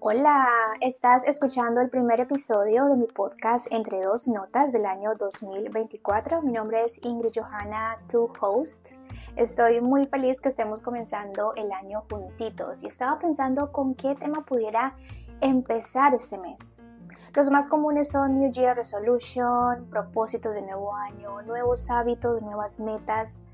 Hola, estás escuchando el primer episodio de mi podcast Entre dos notas del año 2024. Mi nombre es Ingrid Johanna, tu host. Estoy muy feliz que estemos comenzando el año juntitos y estaba pensando con qué tema pudiera empezar este mes. Los más comunes son New Year Resolution, propósitos de nuevo año, nuevos hábitos, nuevas metas,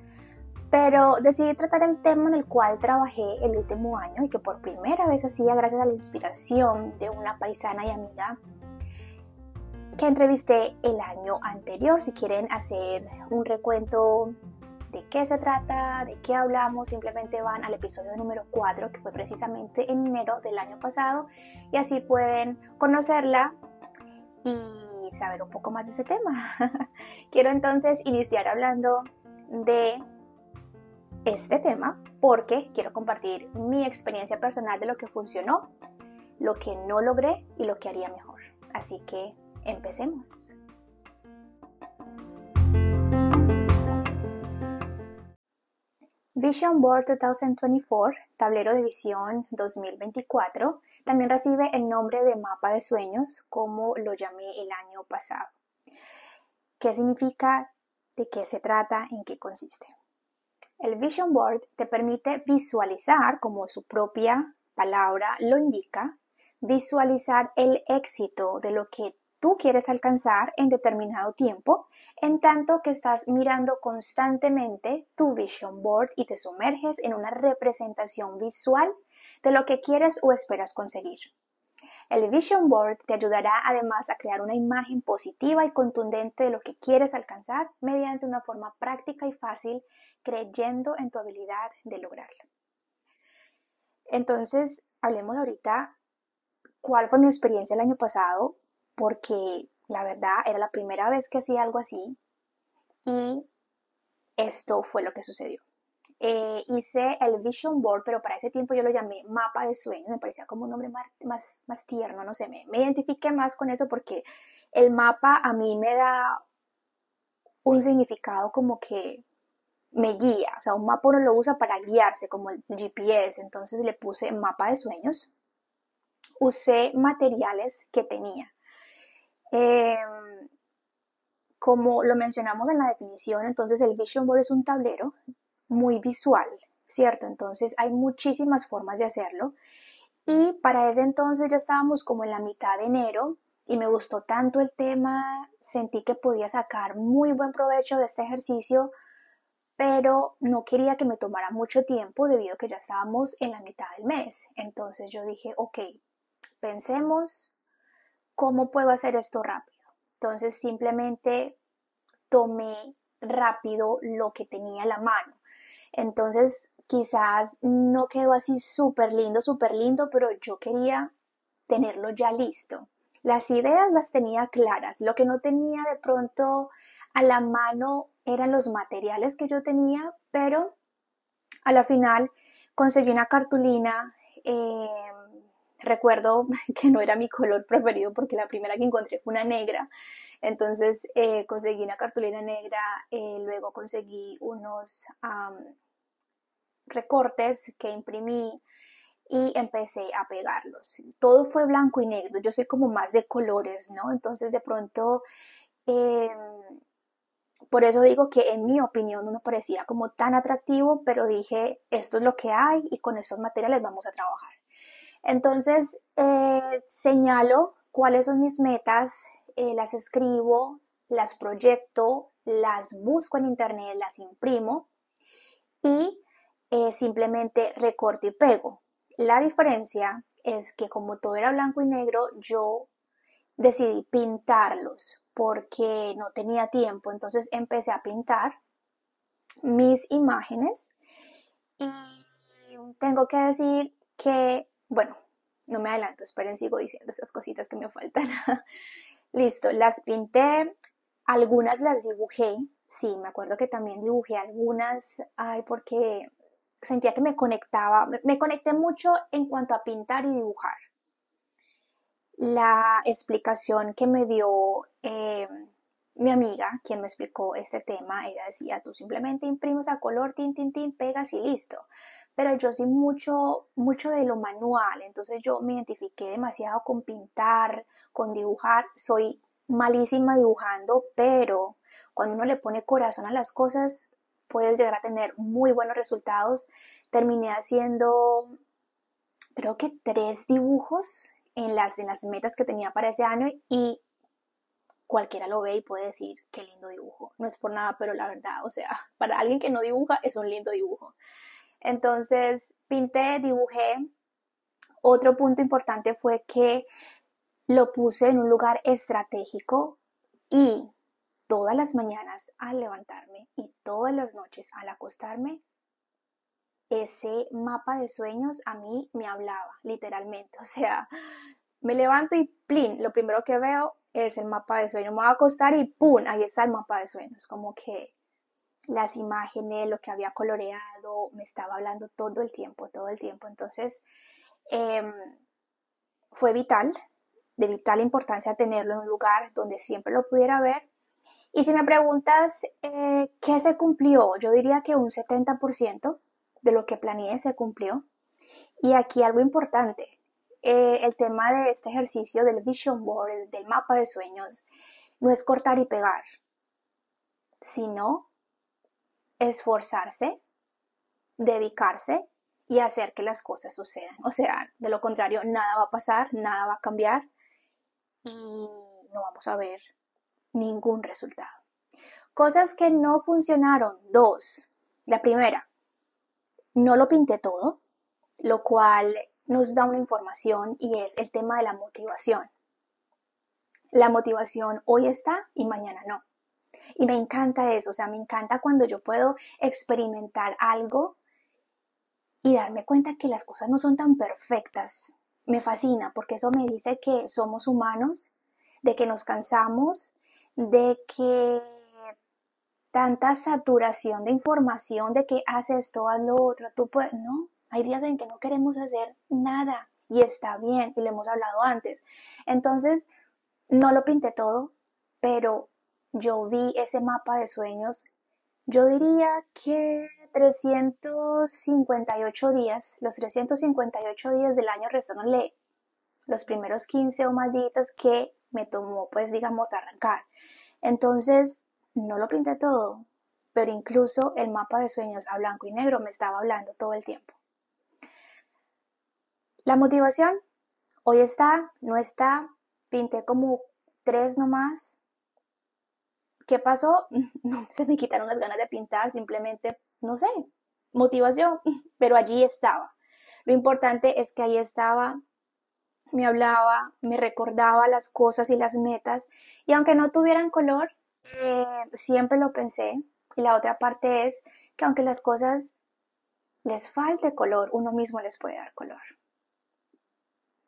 pero decidí tratar el tema en el cual trabajé el último año y que por primera vez hacía gracias a la inspiración de una paisana y amiga que entrevisté el año anterior. Si quieren hacer un recuento de qué se trata, de qué hablamos, simplemente van al episodio número 4, que fue precisamente en enero del año pasado, y así pueden conocerla y saber un poco más de ese tema. Quiero entonces iniciar hablando de este tema porque quiero compartir mi experiencia personal de lo que funcionó, lo que no logré y lo que haría mejor. Así que empecemos. Vision Board 2024, tablero de visión 2024, también recibe el nombre de mapa de sueños, como lo llamé el año pasado. ¿Qué significa? ¿De qué se trata? ¿En qué consiste? El Vision Board te permite visualizar, como su propia palabra lo indica, visualizar el éxito de lo que tú quieres alcanzar en determinado tiempo, en tanto que estás mirando constantemente tu Vision Board y te sumerges en una representación visual de lo que quieres o esperas conseguir. El Vision Board te ayudará además a crear una imagen positiva y contundente de lo que quieres alcanzar mediante una forma práctica y fácil creyendo en tu habilidad de lograrlo. Entonces, hablemos ahorita cuál fue mi experiencia el año pasado, porque la verdad era la primera vez que hacía algo así y esto fue lo que sucedió. Eh, hice el Vision Board, pero para ese tiempo yo lo llamé mapa de sueños, me parecía como un nombre más, más, tierno, no sé, me, me identifiqué más con eso porque el mapa a mí me da un significado como que me guía, o sea, un mapa uno lo usa para guiarse como el GPS, entonces le puse mapa de sueños, usé materiales que tenía. Em, como lo mencionamos en la definición, entonces el Vision Board es un tablero muy visual, ¿cierto? Entonces hay muchísimas formas de hacerlo. Y para ese entonces ya estábamos como en la mitad de enero y me gustó tanto el tema, sentí que podía sacar muy buen provecho de este ejercicio pero no quería que me tomara mucho tiempo debido a que ya estábamos en la mitad del mes. Entonces yo dije, ok, pensemos cómo puedo hacer esto rápido. Entonces simplemente tomé rápido lo que tenía a la mano. Entonces quizás no quedó así súper lindo, súper lindo, pero yo quería tenerlo ya listo. Las ideas las tenía claras, lo que no tenía de pronto a la mano eran los materiales que yo tenía, pero a la final conseguí una cartulina. Eh, recuerdo que no era mi color preferido porque la primera que encontré fue una negra. Entonces eh, conseguí una cartulina negra, eh, luego conseguí unos recortes que imprimí y empecé a pegarlos. Todo fue blanco y negro. Yo soy como más de colores, ¿no? Entonces de pronto em, por eso digo que en mi opinión no me parecía como tan atractivo, pero dije, esto es lo que hay y con esos materiales vamos a trabajar. Entonces, eh, señalo cuáles son mis metas, eh, las escribo, las proyecto, las busco en internet, las imprimo y eh, simplemente recorto y pego. La diferencia es que como todo era blanco y negro, yo decidí pintarlos porque no tenía tiempo, entonces empecé a pintar mis imágenes y tengo que decir que, bueno, no me adelanto, esperen, sigo diciendo estas cositas que me faltan. Listo, las pinté, algunas las dibujé, sí, me acuerdo que también dibujé algunas, ay, porque sentía que me conectaba, me conecté mucho en cuanto a pintar y dibujar la explicación que me dio eh, mi amiga, quien me explicó este tema, ella decía, tú simplemente imprimes a color, tin, tin, tin, pegas y listo. Pero yo soy mucho, mucho de lo manual, entonces yo me identifiqué demasiado con pintar, con dibujar. Soy malísima dibujando, pero cuando uno le pone corazón a las cosas, puedes llegar a tener muy buenos resultados. Terminé haciendo, creo que tres dibujos en las, en las metas que tenía para ese año y cualquiera lo ve y puede decir qué lindo dibujo. No es por nada, pero la verdad, o sea, para alguien que no dibuja es un lindo dibujo. Entonces, pinté, dibujé. Otro punto importante fue que lo puse en un lugar estratégico y todas las mañanas al levantarme y todas las noches al acostarme, ese mapa de sueños a mí me hablaba, literalmente. O sea, me levanto y plin, lo primero que veo es el mapa de sueños. Me voy a acostar y ¡pum! Ahí está el mapa de sueños. Como que las imágenes, lo que había coloreado, me estaba hablando todo el tiempo, todo el tiempo. Entonces, em, fue vital, de vital importancia tenerlo en un lugar donde siempre lo pudiera ver. Y si me preguntas eh, qué se cumplió, yo diría que un 70% de lo que planeé se cumplió. Y aquí algo importante, eh, el tema de este ejercicio del vision board, del mapa de sueños, no es cortar y pegar, sino esforzarse, dedicarse y hacer que las cosas sucedan. O sea, de lo contrario, nada va a pasar, nada va a cambiar y no vamos a ver ningún resultado. Cosas que no funcionaron. Dos. La primera, no lo pinté todo, lo cual nos da una información y es el tema de la motivación. La motivación hoy está y mañana no. Y me encanta eso, o sea, me encanta cuando yo puedo experimentar algo y darme cuenta que las cosas no son tan perfectas. Me fascina porque eso me dice que somos humanos, de que nos cansamos, de que tanta saturación de información de que haces esto, haz lo otro, tú puedes, no, hay días en que no queremos hacer nada y está bien y lo hemos hablado antes. Entonces, no lo pinté todo, pero yo vi ese mapa de sueños, yo diría que 358 días, los 358 días del año restándole los primeros 15 o más días que me tomó, pues digamos, arrancar. Entonces, no lo pinté todo, pero incluso el mapa de sueños a blanco y negro me estaba hablando todo el tiempo. La motivación, hoy está, no está, pinté como tres nomás. ¿Qué pasó? No se me quitaron las ganas de pintar, simplemente, no sé, motivación, pero allí estaba. Lo importante es que ahí estaba, me hablaba, me recordaba las cosas y las metas, y aunque no tuvieran color, eh, siempre lo pensé. Y la otra parte es que aunque las cosas les falte color, uno mismo les puede dar color.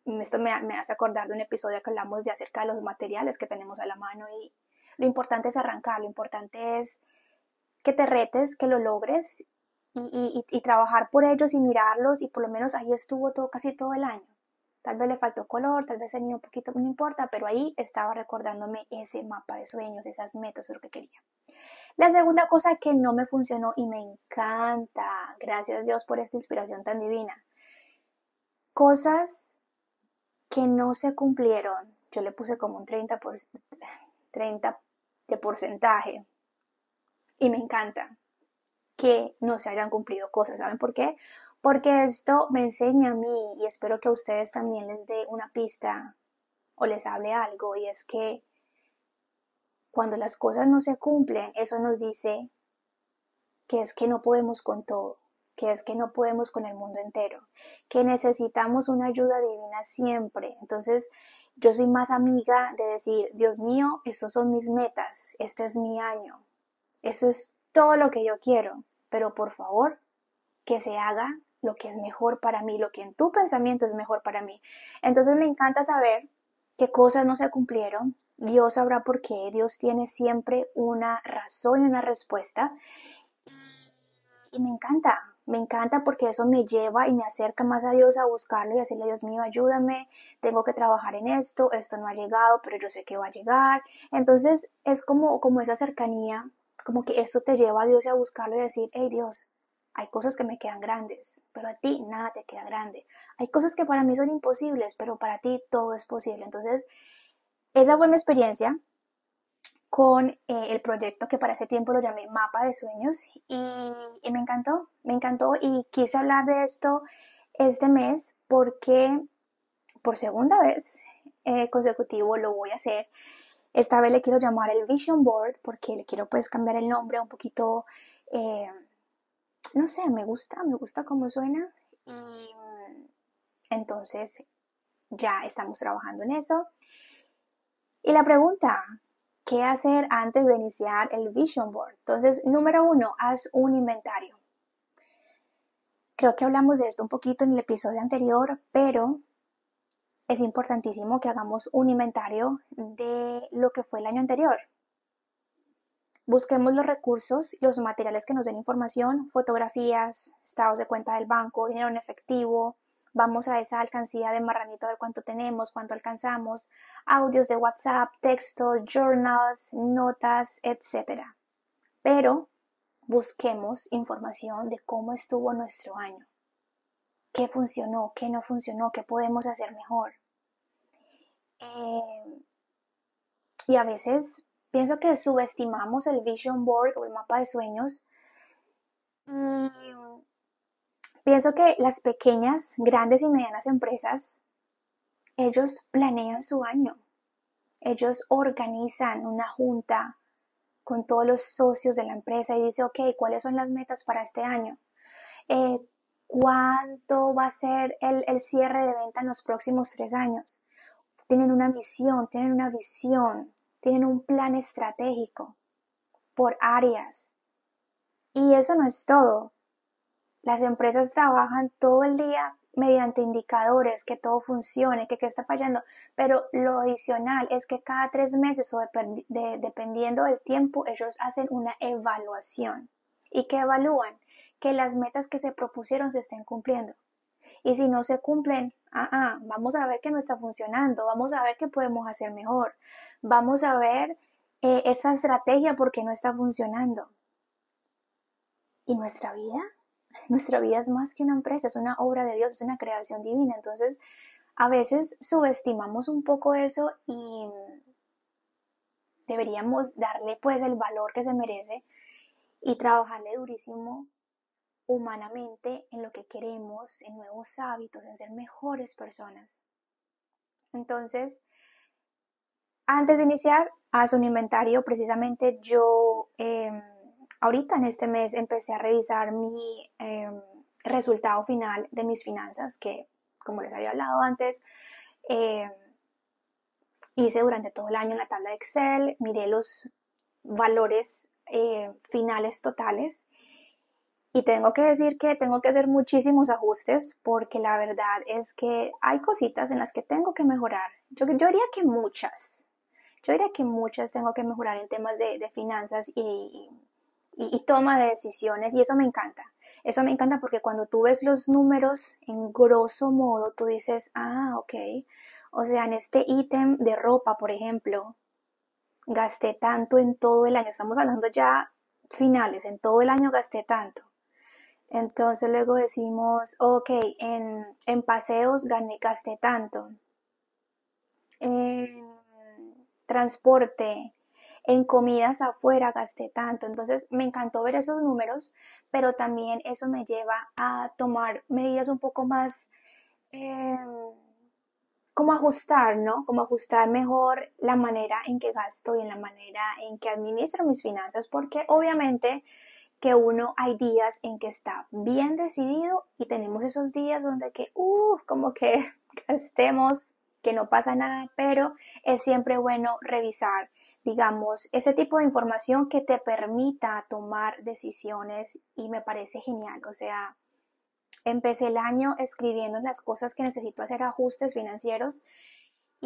Esto me, hace acordar de un episodio que hablamos de acerca de los materiales que tenemos a la mano y lo importante es arrancar, lo importante es que te retes, que lo logres y, y, trabajar por ellos y mirarlos y por lo menos ahí estuvo todo, casi todo el año. Tal vez le faltó color, tal vez tenía un poquito, no importa, pero ahí estaba recordándome ese mapa de sueños, esas metas, lo que quería. La segunda cosa que no me funcionó y me encanta, gracias Dios por esta inspiración tan divina. Cosas que no se cumplieron, yo le puse como un 30, por, 30 de porcentaje y me encanta que no se hayan cumplido cosas. ¿Saben por qué? Porque esto me enseña a mí y espero que a ustedes también les dé una pista o les hable algo y es que cuando las cosas no se cumplen, eso nos dice que es que no podemos con todo, que es que no podemos con el mundo entero, que necesitamos una ayuda divina siempre. Entonces, yo soy más amiga de decir, Dios mío, estos son mis metas, este es mi año, eso es todo lo que yo quiero, pero por favor, que se haga lo que es mejor para mí, lo que en tu pensamiento es mejor para mí. Entonces me encanta saber qué cosas no se cumplieron. Dios sabrá por qué. Dios tiene siempre una razón y una respuesta. Y me encanta, Me encanta porque eso me lleva y me acerca más a Dios a buscarlo y decirle, Dios mío, ayúdame, tengo que trabajar en esto, esto no ha llegado, pero yo sé que va a llegar. Entonces es como, como esa cercanía, como que esto te lleva a Dios a buscarlo y decir, hey Dios, hay cosas que me quedan grandes, pero a ti nada te queda grande. Hay cosas que para mí son imposibles, pero para ti todo es posible. Entonces, esa fue mi experiencia con eh, el proyecto que para ese tiempo lo llamé Mapa de Sueños y, me encantó, me encantó y quise hablar de esto este mes porque por segunda vez eh, consecutivo lo voy a hacer. Esta vez le quiero llamar el Vision Board porque le quiero pues cambiar el nombre un poquito, eh, no sé, me gusta, me gusta cómo suena y entonces ya estamos trabajando en eso. Y la pregunta, ¿Qué hacer antes de iniciar el Vision Board? Entonces, número uno, haz un inventario. Creo que hablamos de esto un poquito en el episodio anterior, pero es importantísimo que hagamos un inventario de lo que fue el año anterior. Busquemos los recursos, los materiales que nos den información, fotografías, estados de cuenta del banco, dinero en efectivo, vamos a esa alcancía de marranito a ver cuánto tenemos, cuánto alcanzamos, audios de WhatsApp, texto, journals, notas, etc. Pero busquemos información de cómo estuvo nuestro año, qué funcionó, qué no funcionó, qué podemos hacer mejor. Eh, y a veces pienso que subestimamos el vision board o el mapa de sueños y Pienso que las pequeñas, grandes y medianas empresas, ellos planean su año. Ellos organizan una junta con todos los socios de la empresa y dice, ok, ¿cuáles son las metas para este año? Eh, ¿Cuánto va a ser el, el cierre de venta en los próximos tres años? Tienen una misión, tienen una visión, tienen un plan estratégico por áreas. Y eso no es todo. Las empresas trabajan todo el día mediante indicadores, que todo funcione, que qué está fallando, pero lo adicional es que cada tres meses o dependiendo del tiempo ellos hacen una evaluación. ¿Y que evalúan? Que las metas que se propusieron se estén cumpliendo. Y si no se cumplen, ah, ah, vamos a ver que no está funcionando, vamos a ver qué podemos hacer mejor, vamos a ver eh, esa estrategia porque no está funcionando. ¿Y nuestra vida? Nuestra vida es más que una empresa, es una obra de Dios, es una creación divina. Entonces, a veces subestimamos un poco eso y deberíamos darle pues el valor que se merece y trabajarle durísimo humanamente en lo que queremos, en nuevos hábitos, en ser mejores personas. Entonces, antes de iniciar, haz un inventario. Precisamente yo em, ahorita en este mes empecé a revisar mi em, resultado final de mis finanzas, que como les había hablado antes, em, hice durante todo el año en la tabla de Excel, miré los valores eh, finales totales y tengo que decir que tengo que hacer muchísimos ajustes porque la verdad es que hay cositas en las que tengo que mejorar. Yo, yo diría que muchas. Yo diría que muchas tengo que mejorar en temas de, de finanzas y, y, toma de decisiones y eso me encanta. Eso me encanta porque cuando tú ves los números en grosso modo, tú dices, ah, ok. O sea, en este ítem de ropa, por ejemplo, gasté tanto en todo el año. Estamos hablando ya finales, en todo el año gasté tanto. Entonces luego decimos, ok, en, en paseos gasté tanto. En transporte en comidas afuera gasté tanto. Entonces me encantó ver esos números, pero también eso me lleva a tomar medidas un poco más... Eh, como ajustar, ¿no? Como ajustar mejor la manera en que gasto y en la manera en que administro mis finanzas, porque obviamente que uno hay días en que está bien decidido y tenemos esos días donde que, como que gastemos, que no pasa nada, pero es siempre bueno revisar digamos, ese tipo de información que te permita tomar decisiones y me parece genial. O sea, empecé el año escribiendo las cosas que necesito hacer ajustes financieros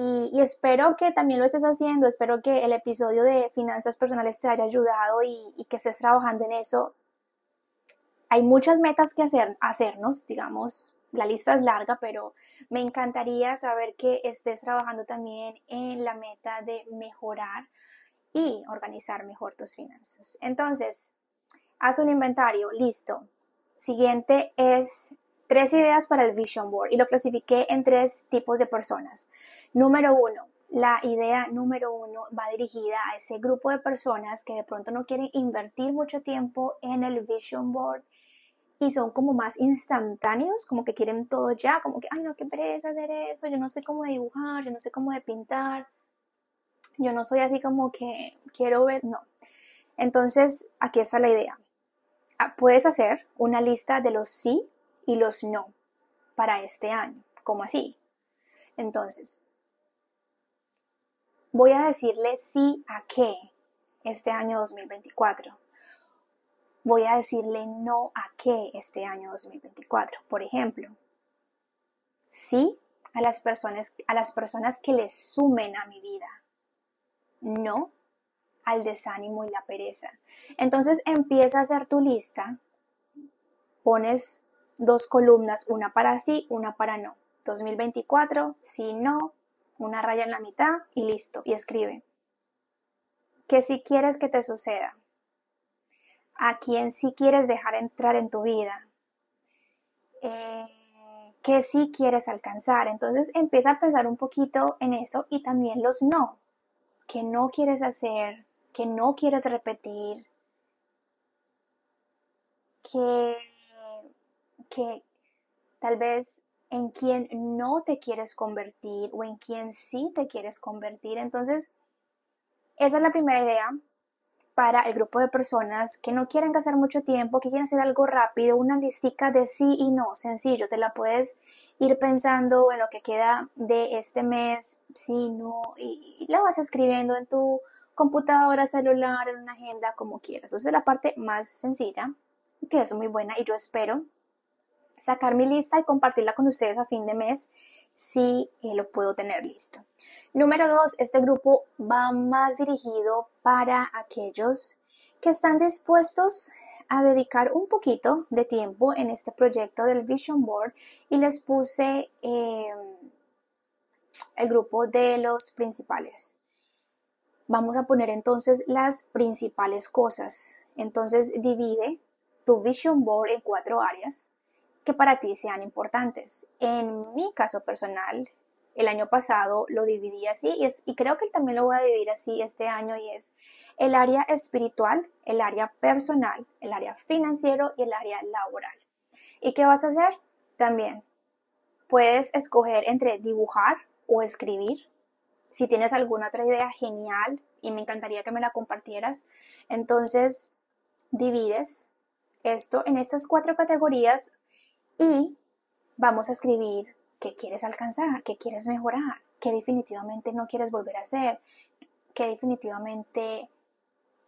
y, espero que también lo estés haciendo, espero que el episodio de finanzas personales te haya ayudado y, y que estés trabajando en eso. hay muchas metas que hacer, hacernos, digamos, la lista es larga, pero me encantaría saber que estés trabajando también en la meta de mejorar y organizar mejor tus finanzas. Entonces, haz un inventario, listo. Siguiente es tres ideas para el Vision Board y lo clasifiqué en tres tipos de personas. Número uno, la idea número uno va dirigida a ese grupo de personas que de pronto no quieren invertir mucho tiempo en el Vision Board y son como más instantáneos, como que quieren todo ya, como que, ay, no, qué pereza hacer eso, yo no sé cómo dibujar, yo no sé cómo de pintar, yo no soy así como que quiero ver, no. Entonces, aquí está la idea. Ah, puedes hacer una lista de los sí y los no para este año, como así. Entonces, voy a decirle sí a qué este año 2024. Voy a decirle no a qué este año 2024. Por ejemplo, sí a las personas, a las personas que le sumen a mi vida. No al desánimo y la pereza. Entonces empieza a hacer tu lista, pones dos columnas, una para sí, una para no. 2024, sí, no, una raya en la mitad y listo, y escribe. Que si quieres que te suceda, a quien sí quieres dejar entrar en tu vida, eh, que sí quieres alcanzar. Entonces empieza a pensar un poquito en eso y también los no, que no quieres hacer, que no quieres repetir, que, que tal vez en quien no te quieres convertir o en quien sí te quieres convertir. Entonces, esa es la primera idea para el grupo de personas que no quieren gastar mucho tiempo, que quieren hacer algo rápido, una listica de sí y no, sencillo, te la puedes ir pensando en lo que queda de este mes, sí, no, y, la vas escribiendo en tu computadora, celular, en una agenda, como quieras. Entonces, la parte más sencilla, que es muy buena y yo espero sacar mi lista y compartirla con ustedes a fin de mes si eh, lo puedo tener listo. Número dos, este grupo va más dirigido para aquellos que están dispuestos a dedicar un poquito de tiempo en este proyecto del Vision Board y les puse em, el grupo de los principales. Vamos a poner entonces las principales cosas. Entonces divide tu Vision Board en cuatro áreas que para ti sean importantes. En mi caso personal, el año pasado lo dividí así y, y creo que también lo voy a dividir así este año y es el área espiritual, el área personal, el área financiero y el área laboral. ¿Y qué vas a hacer? También puedes escoger entre dibujar o escribir. Si tienes alguna otra idea genial y me encantaría que me la compartieras, entonces divides esto en estas cuatro categorías y vamos a escribir qué quieres alcanzar, qué quieres mejorar, qué definitivamente no quieres volver a hacer, qué definitivamente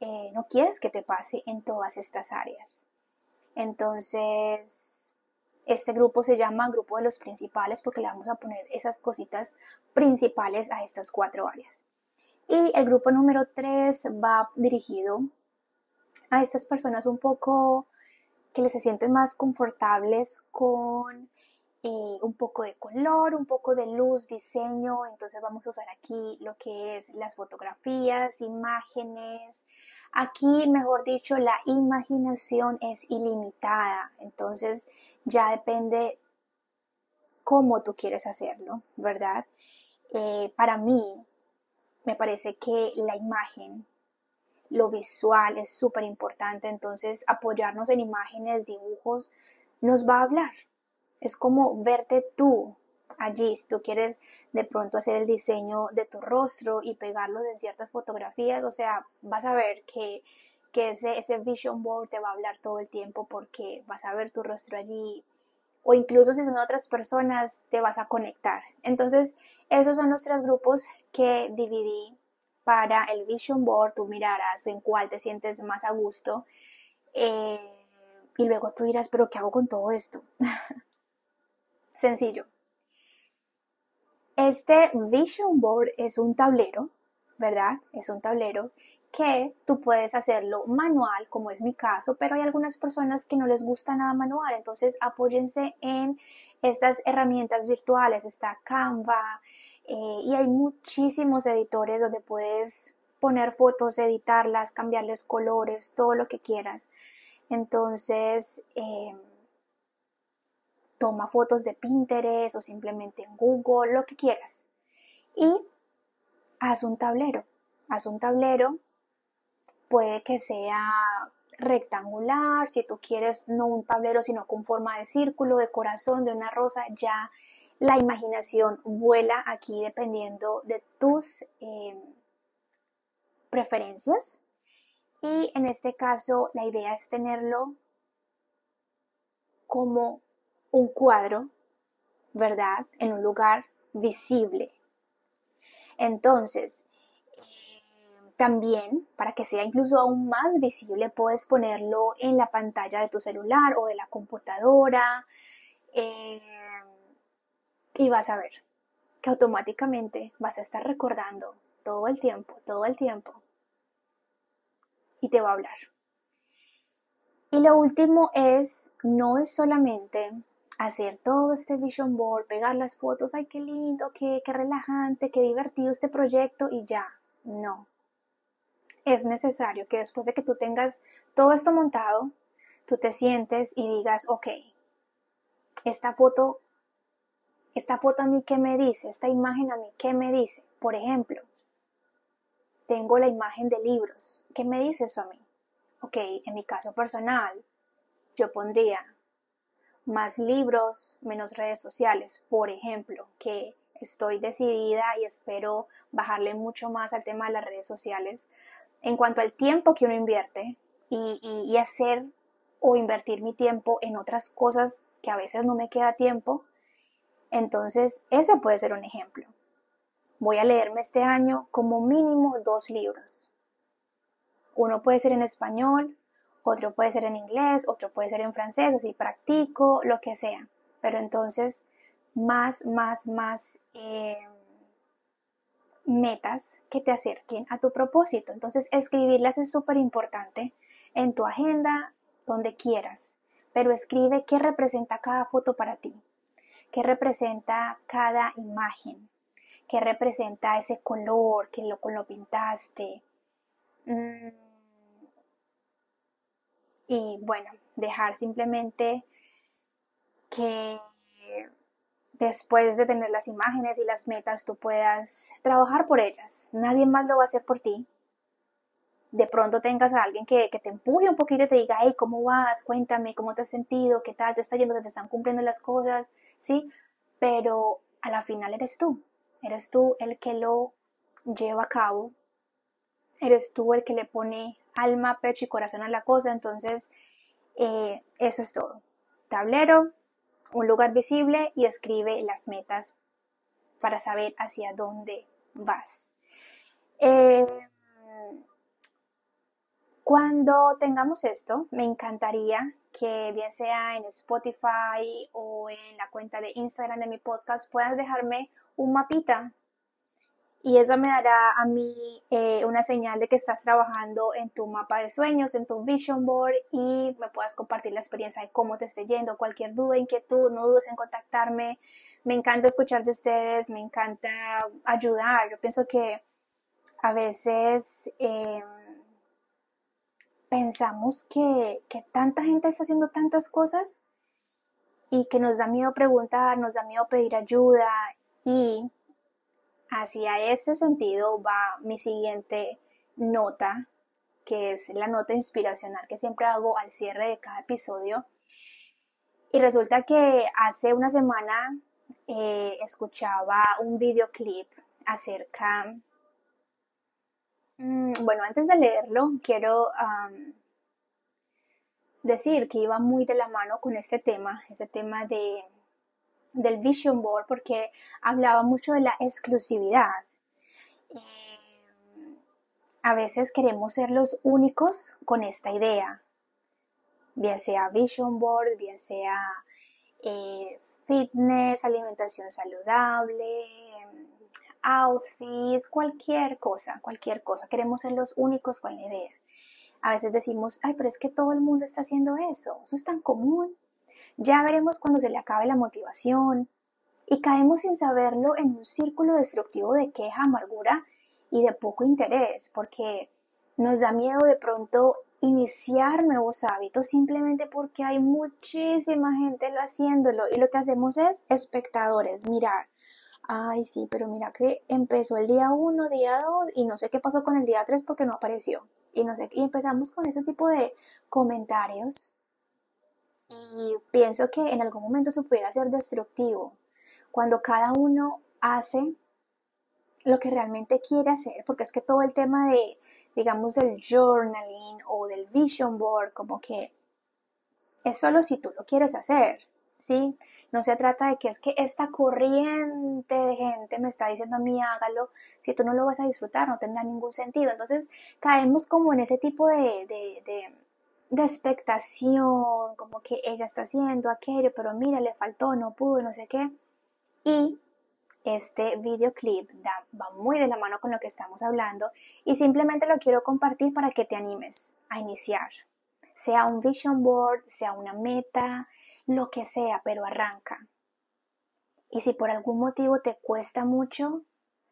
eh, no quieres que te pase en todas estas áreas. Entonces, este grupo se llama grupo de los principales porque le vamos a poner esas cositas principales a estas cuatro áreas. Y el grupo número 3 va dirigido a estas personas un poco que les se sienten más confortables con eh, un poco de color, un poco de luz, diseño. Entonces vamos a usar aquí lo que es las fotografías, imágenes. Aquí, mejor dicho, la imaginación es ilimitada. Entonces ya depende cómo tú quieres hacerlo, ¿verdad? Eh, para mí, me parece que la imagen lo visual es súper importante, entonces apoyarnos en imágenes, dibujos, nos va a hablar. Es como verte tú allí, si tú quieres de pronto hacer el diseño de tu rostro y pegarlo en ciertas fotografías, o sea, vas a ver que, que ese, ese vision board te va a hablar todo el tiempo porque vas a ver tu rostro allí o incluso si son otras personas te vas a conectar. Entonces, esos son los tres grupos que dividí para el vision board, tú mirarás en cuál te sientes más a gusto eh, y luego tú dirás, pero ¿qué hago con todo esto? Sencillo. Este vision board es un tablero, ¿verdad? Es un tablero que tú puedes hacerlo manual, como es mi caso, pero hay algunas personas que no les gusta nada manual, entonces apóyense en estas herramientas virtuales, está Canva eh, y hay muchísimos editores donde puedes poner fotos, editarlas, cambiarles colores, todo lo que quieras. Entonces, eh, toma fotos de Pinterest o simplemente en Google, lo que quieras. Y haz un tablero. Haz un tablero puede que sea rectangular, si tú quieres no un tablero sino con forma de círculo, de corazón, de una rosa, ya la imaginación vuela aquí dependiendo de tus eh, preferencias. Y en este caso la idea es tenerlo como un cuadro, ¿verdad? En un lugar visible. Entonces, también, para que sea incluso aún más visible, puedes ponerlo en la pantalla de tu celular o de la computadora. Eh, y vas a ver que automáticamente vas a estar recordando todo el tiempo, todo el tiempo. Y te va a hablar. Y lo último es, no es solamente hacer todo este vision board, pegar las fotos, ay, qué lindo, qué, qué relajante, qué divertido este proyecto y ya. No, es necesario que después de que tú tengas todo esto montado, tú te sientes y digas, ok, esta foto, esta foto a mí qué me dice, esta imagen a mí qué me dice. Por ejemplo, tengo la imagen de libros, ¿qué me dice eso a mí? Ok, en mi caso personal, yo pondría más libros, menos redes sociales, por ejemplo, que estoy decidida y espero bajarle mucho más al tema de las redes sociales en cuanto al tiempo que uno invierte y, hacer o invertir mi tiempo en otras cosas que a veces no me queda tiempo, entonces ese puede ser un ejemplo. Voy a leerme este año como mínimo dos libros. Uno puede ser en español, otro puede ser en inglés, otro puede ser en francés, así practico, lo que sea. Pero entonces, más, más, más eh, metas que te acerquen a tu propósito. Entonces, escribirlas es súper importante en tu agenda, donde quieras, pero escribe qué representa cada foto para ti, qué representa cada imagen, qué representa ese color, que lo, lo pintaste. Mm. Y bueno, dejar simplemente que después de tener las imágenes y las metas, tú puedas trabajar por ellas. Nadie más lo va a hacer por ti. De pronto tengas a alguien que, te empuje un poquito y te diga, hey, ¿cómo vas? Cuéntame, ¿cómo te has sentido? ¿Qué tal te está yendo? ¿Te están cumpliendo las cosas? ¿Sí? Pero a la final eres tú. Eres tú el que lo lleva a cabo. Eres tú el que le pone alma, pecho y corazón a la cosa. Entonces, eh, eso es todo. Tablero, un lugar visible y escribe las metas para saber hacia dónde vas. Eh, cuando tengamos esto, me encantaría que bien sea en Spotify o en la cuenta de Instagram de mi podcast puedas dejarme un mapita y eso me dará a mí eh, una señal de que estás trabajando en tu mapa de sueños, en tu vision board y me puedas compartir la experiencia de cómo te esté yendo, cualquier duda, inquietud, no dudes en contactarme. Me encanta escuchar de ustedes, me encanta ayudar. Yo pienso que a veces em, pensamos que, que tanta gente está haciendo tantas cosas y que nos da miedo preguntar, nos da miedo pedir ayuda y Hacia ese sentido va mi siguiente nota, que es la nota inspiracional que siempre hago al cierre de cada episodio. Y resulta que hace una semana eh, escuchaba un videoclip acerca... Mm, bueno, antes de leerlo, quiero decir que iba muy de la mano con este tema, este tema de del Vision Board porque hablaba mucho de la exclusividad. a veces queremos ser los únicos con esta idea, bien sea Vision Board, bien sea eh, fitness, alimentación saludable, outfits, cualquier cosa, cualquier cosa. Queremos ser los únicos con la idea. A veces decimos, ay, pero es que todo el mundo está haciendo eso, eso es tan común. Ya veremos cuando se le acabe la motivación y caemos sin saberlo en un círculo destructivo de queja, amargura y de poco interés, porque nos da miedo de pronto iniciar nuevos hábitos simplemente porque hay muchísima gente lo haciéndolo y lo que hacemos es espectadores, mirar. Ay, sí, pero mira que empezó el día 1, día 2 y no sé qué pasó con el día 3 porque no apareció. Y no sé, y empezamos con ese tipo de comentarios y pienso que en algún momento eso pudiera ser destructivo. Cuando cada uno hace lo que realmente quiere hacer, porque es que todo el tema de, digamos, del journaling o del vision board, como que es solo si tú lo quieres hacer, ¿sí? No se trata de que es que esta corriente de gente me está diciendo a mí hágalo, si tú no lo vas a disfrutar no tendrá ningún sentido. Entonces caemos como en ese tipo de, de, de, expectación, como que ella está haciendo aquello, pero mira, le faltó, no pudo, no sé qué. Y este videoclip va muy de la mano con lo que estamos hablando y simplemente lo quiero compartir para que te animes a iniciar. Sea un vision board, sea una meta, lo que sea, pero arranca. Y si por algún motivo te cuesta mucho,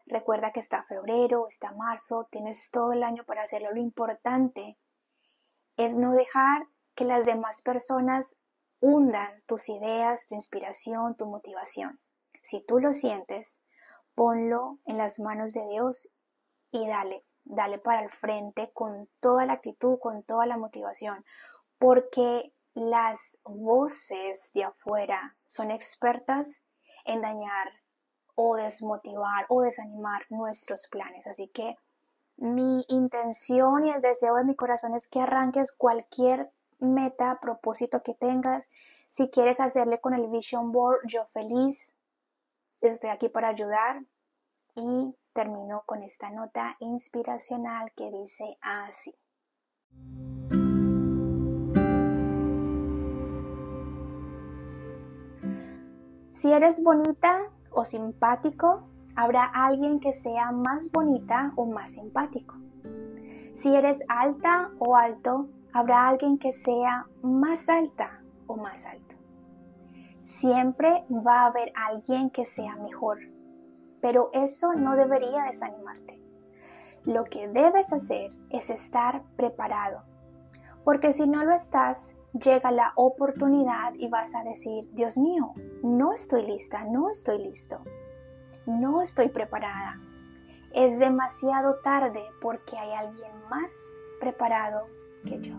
recuerda que está febrero, está marzo, tienes todo el año para hacerlo. Lo importante es no dejar que las demás personas hundan tus ideas, tu inspiración, tu motivación. Si tú lo sientes, ponlo en las manos de Dios y dale, dale para el frente con toda la actitud, con toda la motivación, porque las voces de afuera son expertas en dañar o desmotivar o desanimar nuestros planes. Así que mi intención y el deseo de mi corazón es que arranques cualquier meta, propósito que tengas. Si quieres hacerle con el Vision Board, yo feliz Estoy aquí para ayudar y termino con esta nota inspiracional que dice así. Si eres bonita o simpático, habrá alguien que sea más bonita o más simpático. Si eres alta o alto, habrá alguien que sea más alta o más alto. Siempre va a haber alguien que sea mejor, pero eso no debería desanimarte. Lo que debes hacer es estar preparado, porque si no lo estás, llega la oportunidad y vas a decir, Dios mío, no estoy lista, no estoy listo, no estoy preparada. Es demasiado tarde porque hay alguien más preparado que yo.